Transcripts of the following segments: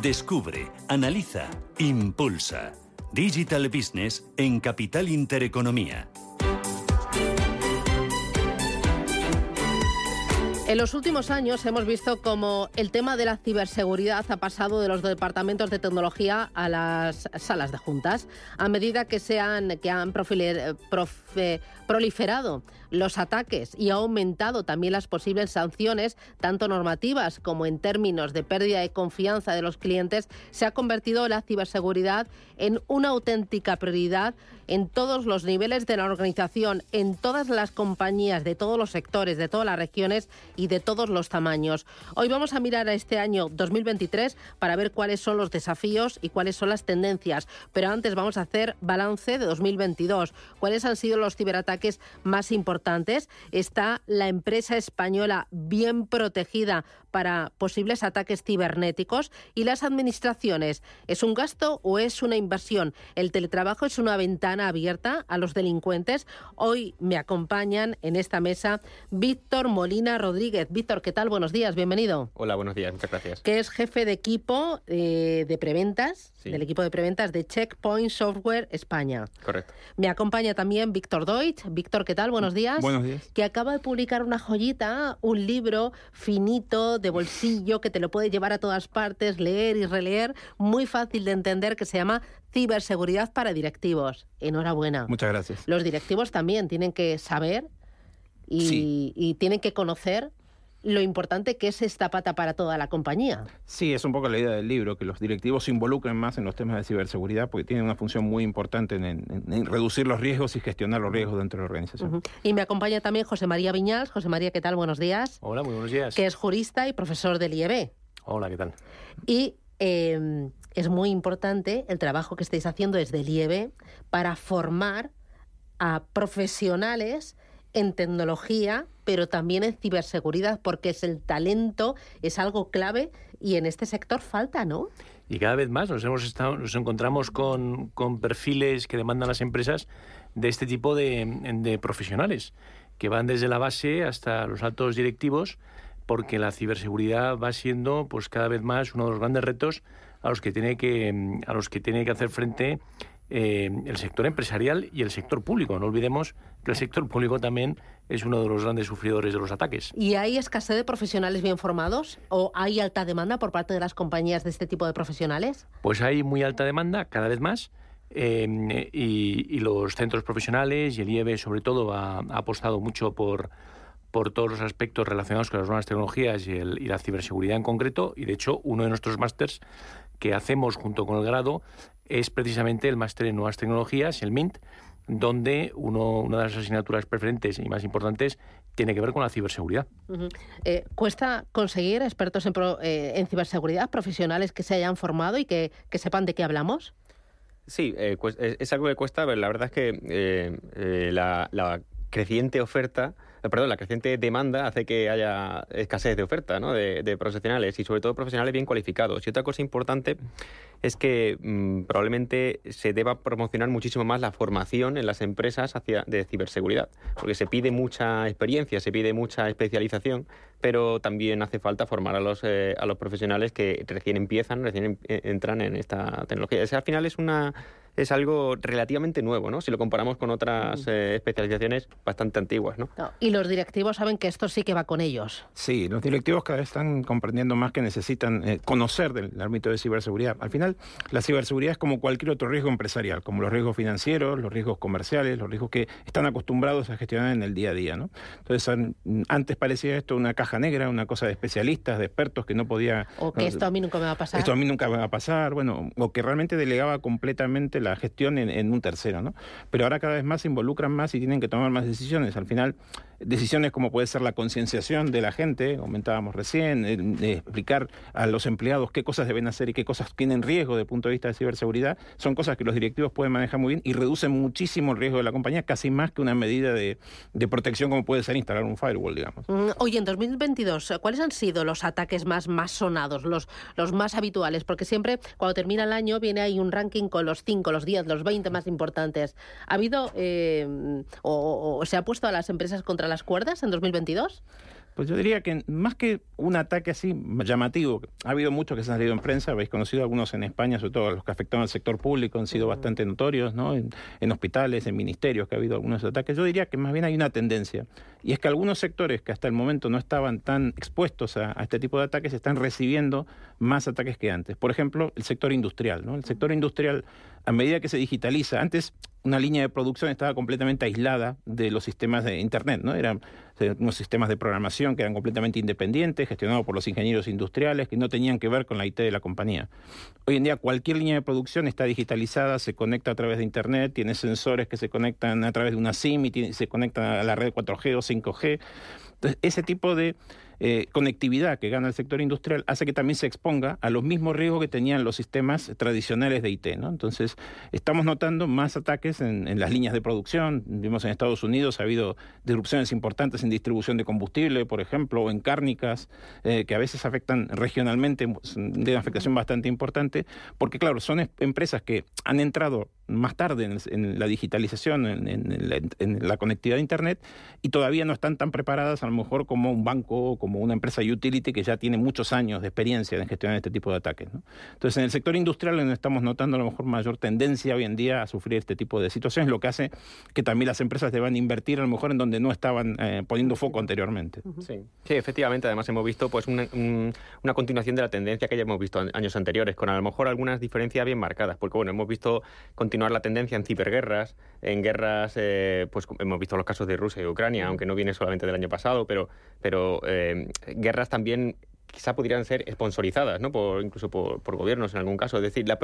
Descubre, analiza, impulsa. Digital Business en Capital Intereconomía. En los últimos años hemos visto como el tema de la ciberseguridad ha pasado de los departamentos de tecnología a las salas de juntas. A medida que, se han, que han proliferado los ataques y ha aumentado también las posibles sanciones, tanto normativas como en términos de pérdida de confianza de los clientes, se ha convertido la ciberseguridad en una auténtica prioridad en todos los niveles de la organización, en todas las compañías, de todos los sectores, de todas las regiones y de todos los tamaños. Hoy vamos a mirar a este año 2023 para ver cuáles son los desafíos y cuáles son las tendencias. Pero antes vamos a hacer balance de 2022. ¿Cuáles han sido los ciberataques más importantes? ¿Está la empresa española bien protegida para posibles ataques cibernéticos? ¿Y las administraciones? ¿Es un gasto o es una inversión? ¿El teletrabajo es una ventana abierta a los delincuentes? Hoy me acompañan en esta mesa Víctor Molina Rodríguez. Víctor, ¿qué tal? Buenos días, bienvenido. Hola, buenos días, muchas gracias. Que es jefe de equipo eh, de preventas, del equipo de preventas de Checkpoint Software España. Correcto. Me acompaña también Víctor Deutsch. Víctor, ¿qué tal? Buenos días. Buenos días. Que acaba de publicar una joyita, un libro finito, de bolsillo, que te lo puede llevar a todas partes, leer y releer, muy fácil de entender, que se llama Ciberseguridad para directivos. Enhorabuena. Muchas gracias. Los directivos también tienen que saber y, y tienen que conocer lo importante que es esta pata para toda la compañía. Sí, es un poco la idea del libro, que los directivos se involucren más en los temas de ciberseguridad porque tienen una función muy importante en, reducir los riesgos y gestionar los riesgos dentro de la organización. Y me acompaña también José María Viñals. José María, ¿qué tal? Buenos días. Hola, muy buenos días. Que es jurista y profesor del IEB. Hola, ¿qué tal? Y em, es muy importante el trabajo que estáis haciendo desde el IEB para formar a profesionales en tecnología, pero también en ciberseguridad, porque es el talento, es algo clave y en este sector falta, ¿no? Y cada vez más nos hemos estado, nos encontramos con, con perfiles que demandan las empresas de este tipo de, de profesionales, que van desde la base hasta los altos directivos, porque la ciberseguridad va siendo pues cada vez más uno de los grandes retos a los que tiene que a los que tiene que hacer frente eh, el sector empresarial y el sector público. No olvidemos que el sector público también es uno de los grandes sufridores de los ataques. ¿Y hay escasez de profesionales bien formados o hay alta demanda por parte de las compañías de este tipo de profesionales? Pues hay muy alta demanda, cada vez más. Eh, y, los centros profesionales y el IEB sobre todo ha, apostado mucho por, por todos los aspectos relacionados con las nuevas tecnologías y, y la ciberseguridad en concreto. Y de hecho, uno de nuestros másters que hacemos junto con el grado es precisamente el máster en nuevas tecnologías, el MINT, donde uno, una de las asignaturas preferentes y más importantes tiene que ver con la ciberseguridad. Eh, ¿Cuesta conseguir expertos eh, en, ciberseguridad, profesionales que se hayan formado y que, sepan de qué hablamos? Sí, eh, es, algo que cuesta, pero la verdad es que la, la creciente oferta perdón, la creciente demanda hace que haya escasez de oferta ¿no? de, profesionales y sobre todo profesionales bien cualificados. Y otra cosa importante es que mm, probablemente se deba promocionar muchísimo más la formación en las empresas hacia, de ciberseguridad, porque se pide mucha experiencia, se pide mucha especialización, pero también hace falta formar a los, eh, a los profesionales que recién empiezan, recién eh, entran en esta tecnología. al final es una es algo relativamente nuevo, ¿no? Si lo comparamos con otras especializaciones bastante antiguas, ¿no? Y los directivos saben que esto sí que va con ellos. Sí, los directivos cada vez están comprendiendo más que necesitan eh, conocer del ámbito de ciberseguridad. Al final, la ciberseguridad es como cualquier otro riesgo empresarial, como los riesgos financieros, los riesgos comerciales, los riesgos que están acostumbrados a gestionar en el día a día. ¿no? Entonces, antes parecía esto una caja negra, una cosa de especialistas, de expertos que no podía... O que esto a mí nunca me va a pasar. Esto a mí nunca me va a pasar, bueno, o que realmente delegaba completamente la gestión en, un tercero. ¿no? Pero ahora cada vez más se involucran más y tienen que tomar más decisiones. Al final, decisiones como puede ser la concienciación de la gente, comentábamos recién, de explicar a los empleados qué cosas deben hacer y qué cosas tienen riesgo desde el punto de vista de ciberseguridad, son cosas que los directivos pueden manejar muy bien y reducen muchísimo el riesgo de la compañía, casi más que una medida de, protección como puede ser instalar un firewall, digamos. Mm, oye, en 2022, ¿cuáles han sido los ataques más, sonados, los, los más habituales? Porque siempre, cuando termina el año, viene ahí un ranking con los 5, los 10, los 20 más importantes. ¿Ha habido eh, o, o se ha puesto a las empresas contra las cuerdas en 2022? Pues yo diría que más que un ataque así llamativo, ha habido muchos que se han salido en prensa, habéis conocido algunos en España, sobre todo los que afectaban al sector público, han sido bastante notorios, ¿no? En, hospitales, en ministerios, que ha habido algunos ataques. Yo diría que más bien hay una tendencia, y es que algunos sectores que hasta el momento no estaban tan expuestos a, a este tipo de ataques están recibiendo más ataques que antes. Por ejemplo, el sector industrial, ¿no? El sector industrial, a medida que se digitaliza, antes una línea de producción estaba completamente aislada de los sistemas de Internet, ¿no? Eran eh, unos sistemas de programación que eran completamente independientes, gestionados por los ingenieros industriales, que no tenían que ver con la IT de la compañía. Hoy en día cualquier línea de producción está digitalizada, se conecta a través de Internet, tiene sensores que se conectan a través de una SIM y se conectan a la red 4G o 5G. Entonces, ese tipo de eh, conectividad que gana el sector industrial hace que también se exponga a los mismos riesgos que tenían los sistemas tradicionales de IT. Entonces, estamos notando más ataques en, las líneas de producción. Vimos en Estados Unidos ha habido disrupciones importantes en distribución de combustible, por ejemplo, o en cárnicas, eh, que a veces afectan regionalmente, de una afectación bastante importante, porque claro, son empresas que han entrado más tarde en, la digitalización, en, la, conectividad de Internet, y todavía no están tan preparadas a lo mejor como un banco, como una empresa utility que ya tiene muchos años de experiencia en gestionar este tipo de ataques. Entonces, en el sector industrial estamos notando a lo mejor mayor tendencia hoy en día a sufrir este tipo de situaciones, lo que hace que también las empresas deban invertir a lo mejor en donde no estaban eh, poniendo foco anteriormente. Sí. sí, efectivamente, además hemos visto pues una, una continuación de la tendencia que ya hemos visto años anteriores, con a lo mejor algunas diferencias bien marcadas, porque bueno, hemos visto continuar la tendencia en ciberguerras, en guerras, eh, pues hemos visto los casos de Rusia y Ucrania, aunque no viene solamente del año pasado, pero, pero eh, guerras también quizá podrían ser sponsorizadas, ¿no? Por, incluso por, gobiernos en algún caso. Es decir, la,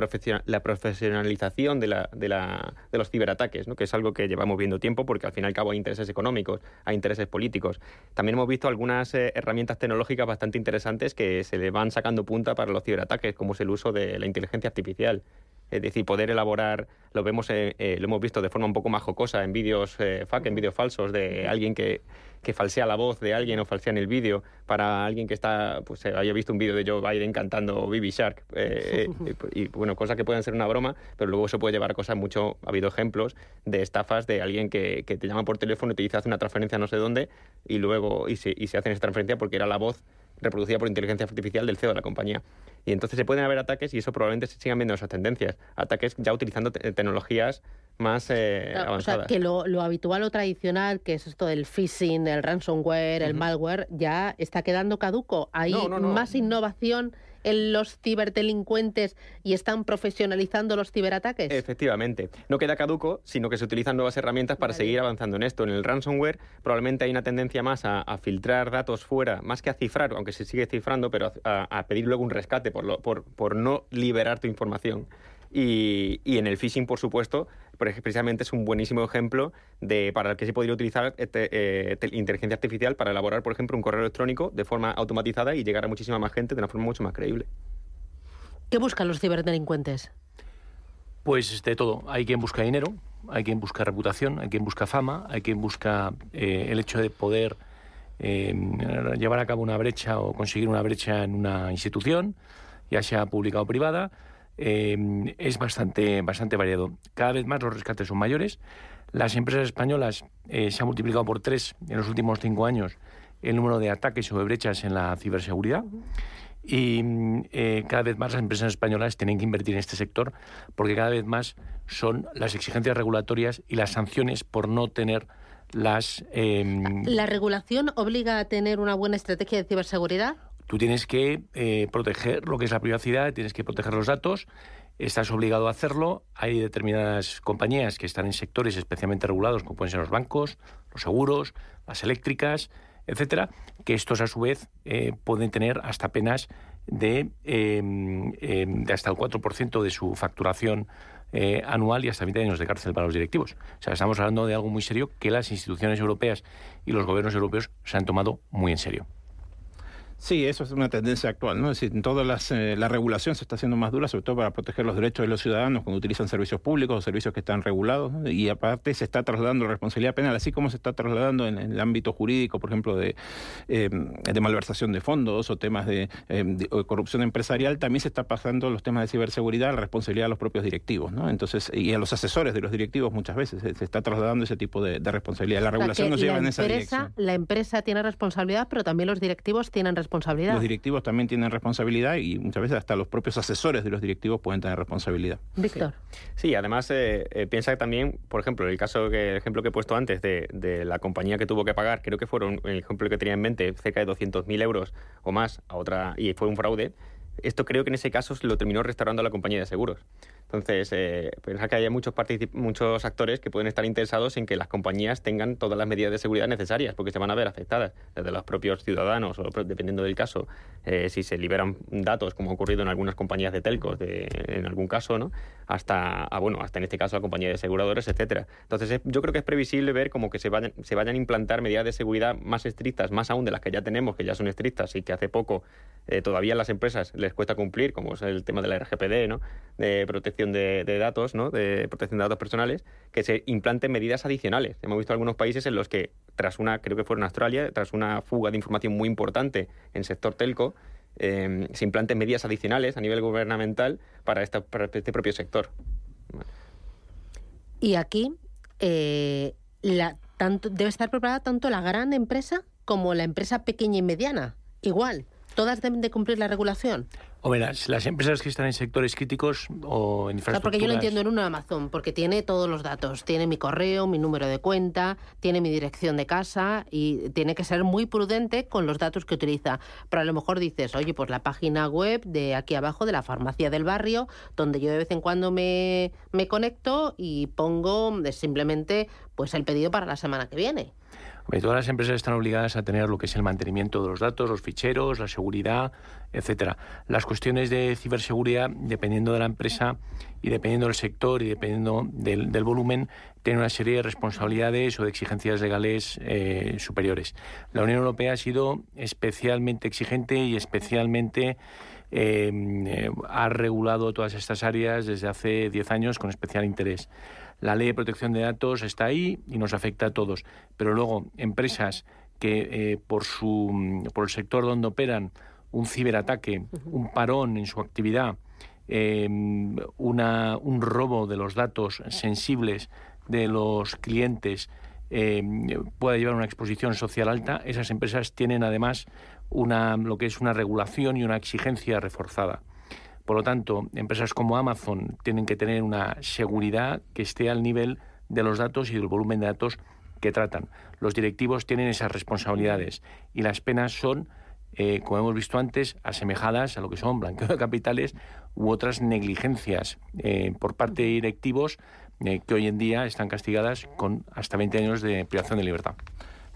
la profesionalización de, la, de, la, de, los ciberataques, ¿no? que es algo que llevamos viendo tiempo porque al fin y al cabo hay intereses económicos, hay intereses políticos. También hemos visto algunas eh, herramientas tecnológicas bastante interesantes que se le van sacando punta para los ciberataques, como es el uso de la inteligencia artificial. Es decir, poder elaborar, lo vemos, eh, eh, lo hemos visto de forma un poco más jocosa en vídeos eh, en vídeos falsos de alguien que, que, falsea la voz de alguien o falsea en el vídeo para alguien que está, pues haya visto un vídeo de Joe Biden cantando Baby Shark. y, bueno, cosas que pueden ser una broma, pero luego eso puede llevar a cosas mucho. Ha habido ejemplos de estafas de alguien que, que te llama por teléfono y te dice hace una transferencia no sé dónde y luego y se, y se hacen esa transferencia porque era la voz reproducida por inteligencia artificial del CEO de la compañía. Y entonces se pueden haber ataques y eso probablemente se sigan viendo esas tendencias. Ataques ya utilizando tecnologías más eh, avanzadas. O sea, que lo, habitual o tradicional, que es esto del phishing, el ransomware, el malware, ya está quedando caduco. Hay más innovación en los ciberdelincuentes y están profesionalizando los ciberataques? Efectivamente. No queda caduco, sino que se utilizan nuevas herramientas para seguir avanzando en esto. En el ransomware probablemente hay una tendencia más a, filtrar datos fuera, más que a cifrar, aunque se sigue cifrando, pero a, pedir luego un rescate por, por, por no liberar tu información. Y, y, en el phishing, por supuesto, precisamente es un buenísimo ejemplo de para el que se podría utilizar este, eh, inteligencia artificial para elaborar, por ejemplo, un correo electrónico de forma automatizada y llegar a muchísima más gente de una forma mucho más creíble. ¿Qué buscan los ciberdelincuentes? Pues de todo. Hay quien busca dinero, hay quien busca reputación, hay quien busca fama, hay quien busca eh, el hecho de poder eh, llevar a cabo una brecha o conseguir una brecha en una institución, ya sea pública o privada Em, es bastante, bastante variado. Cada vez más los rescates son mayores. Las empresas españolas eh, se han multiplicado por tres en los últimos cinco años el número de ataques o de brechas en la ciberseguridad. Y eh, cada vez más las empresas españolas tienen que invertir en este sector porque cada vez más son las exigencias regulatorias y las sanciones por no tener las... Em, ¿La regulación obliga a tener una buena estrategia de ciberseguridad? Tú tienes que eh, proteger lo que es la privacidad, tienes que proteger los datos, estás obligado a hacerlo. Hay determinadas compañías que están en sectores especialmente regulados, como pueden ser los bancos, los seguros, las eléctricas, etcétera, que estos a su vez eh, pueden tener hasta penas de, em, em, hasta el 4% de su facturación eh, anual y hasta 20 años de cárcel para los directivos. O sea, estamos hablando de algo muy serio que las instituciones europeas y los gobiernos europeos se han tomado muy en serio. Sí, eso es una tendencia actual, ¿no? Es decir, toda eh, la regulación se está haciendo más dura, sobre todo para proteger los derechos de los ciudadanos cuando utilizan servicios públicos o servicios que están regulados, y aparte se está trasladando la responsabilidad penal, así como se está trasladando en, el ámbito jurídico, por ejemplo, de, eh, de malversación de fondos o temas de, eh, corrupción empresarial, también se está pasando los temas de ciberseguridad, la responsabilidad de los propios directivos, ¿no? Entonces, y a los asesores de los directivos muchas veces se, está trasladando ese tipo de, responsabilidad. La regulación nos lleva en esa dirección. La empresa tiene responsabilidad, pero también los directivos tienen responsabilidad los directivos también tienen responsabilidad y muchas veces hasta los propios asesores de los directivos pueden tener responsabilidad. Víctor. Sí, además eh, eh, piensa también, por ejemplo, el caso que el ejemplo que he puesto antes de, de, la compañía que tuvo que pagar, creo que fueron el ejemplo que tenía en mente, cerca de 200.000 euros o más a otra y fue un fraude. Esto creo que en ese caso se lo terminó restaurando la compañía de seguros. Entonces, eh, que hay muchos, muchos actores que pueden estar interesados en que las compañías tengan todas las medidas de seguridad necesarias, porque se van a ver afectadas, desde los propios ciudadanos, o dependiendo del caso, eh, si se liberan datos, como ha ocurrido en algunas compañías de telcos, de, en algún caso, ¿no? hasta, ah, bueno, hasta en este caso la compañía de aseguradores, etcétera. Entonces, yo creo que es previsible ver como que se vayan, se vayan a implantar medidas de seguridad más estrictas, más aún de las que ya tenemos, que ya son estrictas y que hace poco eh, todavía las empresas les cuesta cumplir, como es el tema de la RGPD, ¿no? de protección de, datos, ¿no? de protección de datos personales, que se implanten medidas adicionales. Hemos visto algunos países en los que, tras una, creo que fue en Australia, tras una fuga de información muy importante en sector telco, em, se implanten medidas adicionales a nivel gubernamental para, este propio sector. Y aquí eh, la, tanto, debe estar preparada tanto la gran empresa como la empresa pequeña y mediana. Igual. ¿Todas deben de cumplir la regulación? O verás, las empresas que están en sectores críticos o en infraestructuras... porque yo lo entiendo en un Amazon, porque tiene todos los datos. Tiene mi correo, mi número de cuenta, tiene mi dirección de casa y tiene que ser muy prudente con los datos que utiliza. Pero a lo mejor dices, oye, pues la página web de aquí abajo de la farmacia del barrio, donde yo de vez en cuando me, me conecto y pongo simplemente pues el pedido para la semana que viene todas las empresas están obligadas a tener lo que es el mantenimiento de los datos, los ficheros, la seguridad, etcétera. Las cuestiones de ciberseguridad, dependiendo de la empresa y dependiendo del sector y dependiendo del, volumen, tienen una serie de responsabilidades o de exigencias legales eh, superiores. La Unión Europea ha sido especialmente exigente y especialmente eh, eh, ha regulado todas estas áreas desde hace 10 años con especial interés. La ley de protección de datos está ahí y nos afecta a todos. Pero luego, empresas que eh, por, su, por el sector donde operan un ciberataque, un parón en su actividad, em, una, un robo de los datos sensibles de los clientes em, puede llevar a una exposición social alta, esas empresas tienen además una, lo que es una regulación y una exigencia reforzada. Por lo tanto, empresas como Amazon tienen que tener una seguridad que esté al nivel de los datos y del volumen de datos que tratan. Los directivos tienen esas responsabilidades y las penas son, eh, como hemos visto antes, asemejadas a lo que son blanqueo de capitales u otras negligencias eh, por parte de directivos eh, que hoy en día están castigadas con hasta 20 años de privación de libertad.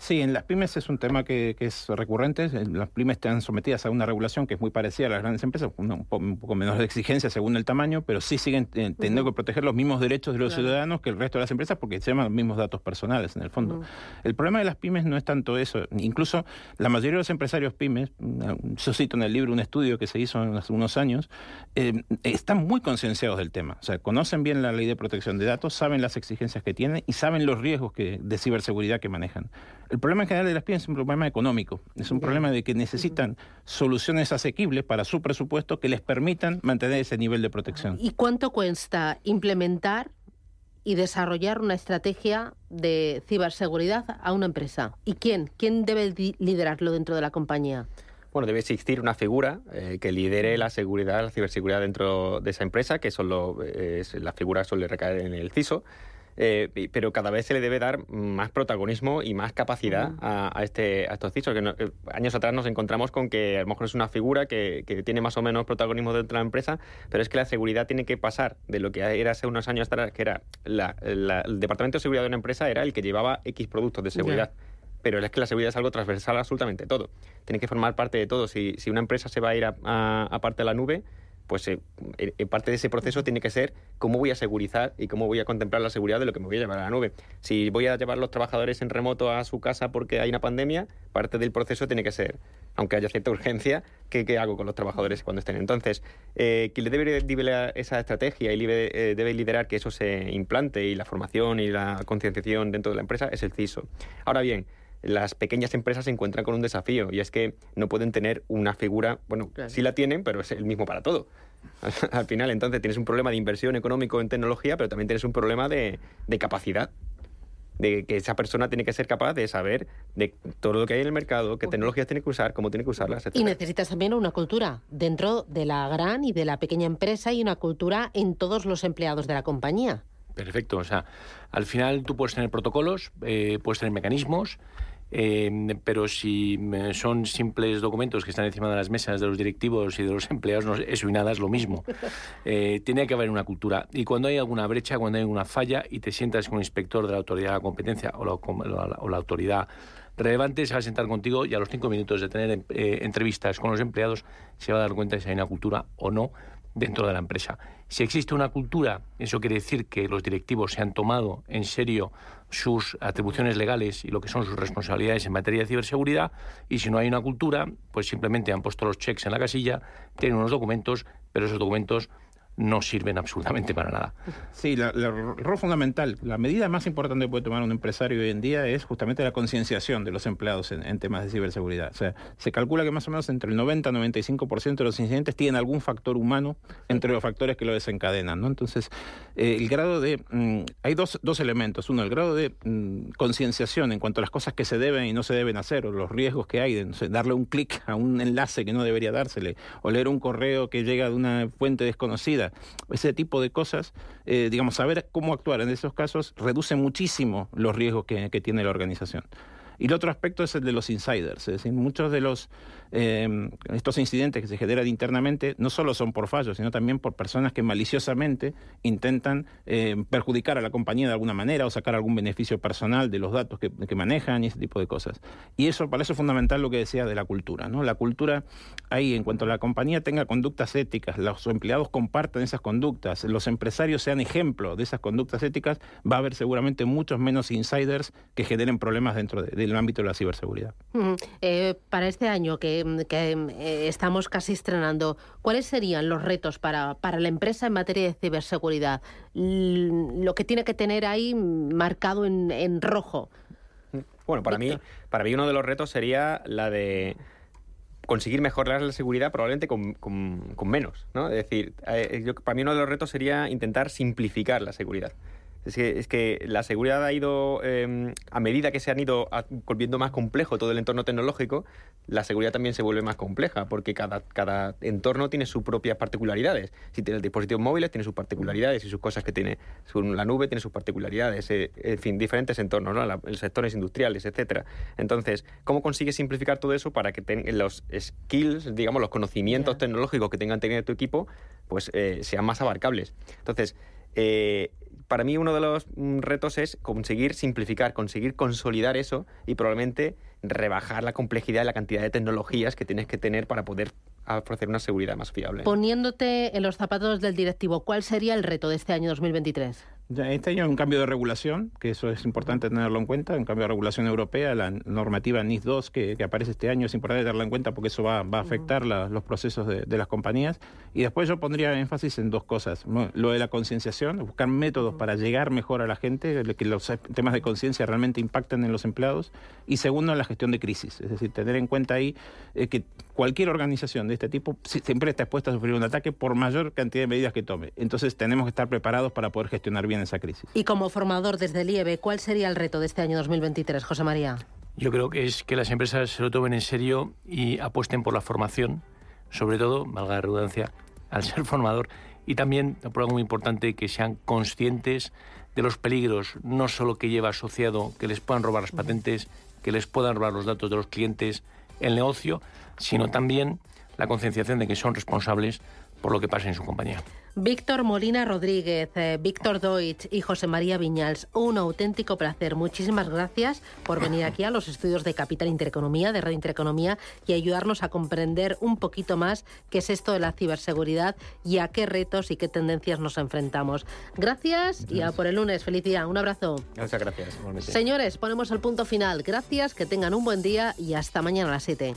Sí, en las pymes es un tema que, es recurrente. Las pymes están sometidas a una regulación que es muy parecida a las grandes empresas, un, poco menos de exigencia según el tamaño, pero sí siguen eh, teniendo que proteger los mismos derechos de los ciudadanos que el resto de las empresas porque se llaman los mismos datos personales en el fondo. El problema de las pymes no es tanto eso. Incluso la mayoría de los empresarios pymes, yo cito en el libro un estudio que se hizo hace unos años, eh, están muy concienciados del tema. O sea, conocen bien la ley de protección de datos, saben las exigencias que tienen y saben los riesgos que, de ciberseguridad que manejan. El problema en general de las pymes es un problema económico, es un problema de que necesitan soluciones asequibles para su presupuesto que les permitan mantener ese nivel de protección. ¿Y cuánto cuesta implementar y desarrollar una estrategia de ciberseguridad a una empresa? ¿Y quién? ¿Quién debe liderarlo dentro de la compañía? Bueno, debe existir una figura eh, que lidere la seguridad, la ciberseguridad dentro de esa empresa, que solo, la figura suele recaer en el CISO. Eh, pero cada vez se le debe dar más protagonismo y más capacidad a, este, a estos CISOs. Que eh, años atrás nos encontramos con que a lo mejor es una figura que, tiene más o menos protagonismo dentro de la empresa, pero es que la seguridad tiene que pasar de lo que era hace unos años atrás, que era el departamento de seguridad de una empresa era el que llevaba X productos de seguridad. Pero es que la seguridad es algo transversal a absolutamente todo. Tiene que formar parte de todo. Si, si una empresa se va a ir a parte de la nube, pues eh, parte de ese proceso tiene que ser cómo voy a segurizar y cómo voy a contemplar la seguridad de lo que me voy a llevar a la nube. Si voy a llevar a los trabajadores en remoto a su casa porque hay una pandemia, parte del proceso tiene que ser, aunque haya cierta urgencia, ¿qué, hago con los trabajadores cuando estén? Entonces, eh, quien le debe liderar esa estrategia y eh, debe liderar que eso se implante y la formación y la concienciación dentro de la empresa es el CISO. Ahora bien, las pequeñas empresas se encuentran con un desafío y es que no pueden tener una figura, bueno, sí la tienen, pero es el mismo para todo. Al final, entonces, tienes un problema de inversión económico en tecnología, pero también tienes un problema de, capacidad de que esa persona tiene que ser capaz de saber de todo lo que hay en el mercado, qué tecnologías tiene que usar, cómo tiene que usarlas, etc. Y necesitas también una cultura dentro de la gran y de la pequeña empresa y una cultura en todos los empleados de la compañía. Perfecto, o sea, al final tú puedes tener protocolos, eh, puedes tener mecanismos, Em, pero si son simples documentos que están encima de las mesas de los directivos y de los empleados, eso y nada es lo mismo. Eh, tiene que haber una cultura. Y cuando hay alguna brecha, cuando hay alguna falla y te sientas con un inspector de la autoridad de la competencia o la, o la autoridad relevante se va a sentar contigo y a los cinco minutos de tener eh, entrevistas con los empleados se va a dar cuenta si hay una cultura o no dentro de la empresa. Si existe una cultura, eso quiere decir que los directivos se han tomado en serio sus atribuciones legales y lo que son sus responsabilidades en materia de ciberseguridad, y si no hay una cultura, pues simplemente han puesto los checks en la casilla, tienen unos documentos, pero esos documentos no sirven absolutamente para nada. Sí, la, rol fundamental, la medida más importante que puede tomar un empresario hoy en día es justamente la concienciación de los empleados en, temas de ciberseguridad. O sea, se calcula que más o menos entre el 90 y 95% de los incidentes tienen algún factor humano entre los factores que lo desencadenan. ¿no? Entonces, eh, el grado de... Mm, hay dos, dos elementos. Uno, el grado de mm, concienciación en cuanto a las cosas que se deben y no se deben hacer, o los riesgos que hay, de darle un clic a un enlace que no debería dársele, o leer un correo que llega de una fuente desconocida ese tipo de cosas, eh, digamos, saber cómo actuar en esos casos reduce muchísimo los riesgos que tiene la organización. Y el otro aspecto es el de los insiders, es decir, muchos de los eh, estos incidentes que se generan internamente no solo son por fallos, sino también por personas que maliciosamente intentan eh, perjudicar a la compañía de alguna manera o sacar algún beneficio personal de los datos que, manejan y ese tipo de cosas. Y eso, para eso es fundamental lo que decía de la cultura, ¿no? La cultura ahí, en cuanto a la compañía tenga conductas éticas, los empleados compartan esas conductas, los empresarios sean ejemplo de esas conductas éticas, va a haber seguramente muchos menos insiders que generen problemas dentro del ámbito de la ciberseguridad. Eh, para este año que que, eh, estamos casi estrenando, ¿cuáles serían los retos para, para la empresa en materia de ciberseguridad? Lo que tiene que tener ahí marcado en, en rojo. Bueno, para mí, para mí uno de los retos sería la de conseguir mejorar la seguridad probablemente con, con, menos, ¿no? Es decir, eh, yo, para mí uno de los retos sería intentar simplificar la seguridad. Es que, es que la seguridad ha ido, em, a medida que se han ido volviendo más complejo todo el entorno tecnológico, la seguridad también se vuelve más compleja, porque cada, cada entorno tiene sus propias particularidades. Si tienes dispositivos móviles, tiene sus particularidades y sus cosas que tiene. La nube tiene sus particularidades, eh, en fin, diferentes entornos, ¿no? los sectores industriales, etcétera. Entonces, ¿cómo consigues simplificar todo eso para que los skills, digamos, los conocimientos tecnológicos que tengan tener tu equipo, pues eh, sean más abarcables? Entonces, eh, para mí uno de los mm, retos es conseguir simplificar, conseguir consolidar eso y probablemente rebajar la complejidad y la cantidad de tecnologías que tienes que tener para poder ofrecer una seguridad más fiable. Poniéndote en los zapatos del directivo, ¿cuál sería el reto de este año 2023? Este año hay un cambio de regulación, que eso es importante tenerlo en cuenta, un cambio de regulación europea, la normativa NIS 2 que, aparece este año es importante tenerla en cuenta porque eso va, a afectar los procesos de, las compañías. Y después yo pondría énfasis en dos cosas, lo de la concienciación, buscar métodos para llegar mejor a la gente, que los temas de conciencia realmente impacten en los empleados, y segundo, la gestión de crisis, es decir, tener en cuenta ahí eh, que cualquier organización de este tipo siempre está expuesta a sufrir un ataque por mayor cantidad de medidas que tome. Entonces tenemos que estar preparados para poder gestionar bien esa crisis. Y como formador desde el IEB, ¿cuál sería el reto de este año 2023, José María? Yo creo que es que las empresas se lo tomen en serio y apuesten por la formación, sobre todo, valga la redundancia, al ser formador, y también, por algo muy importante, que sean conscientes de los peligros, no solo que lleva asociado que les puedan robar las patentes, que les puedan robar los datos de los clientes, el negocio, sino también la concienciación de que son responsables por lo que pasa en su compañía. Víctor Molina Rodríguez, eh, Víctor Deutsch y José María Viñals, un auténtico placer. Muchísimas gracias por venir aquí a los estudios de Capital Intereconomía, de Red Intereconomía, y ayudarnos a comprender un poquito más qué es esto de la ciberseguridad y a qué retos y qué tendencias nos enfrentamos. Gracias y a por el lunes. Feliz día. Un abrazo. Muchas gracias. Señores, ponemos el punto final. Gracias, que tengan un buen día y hasta mañana a las 7.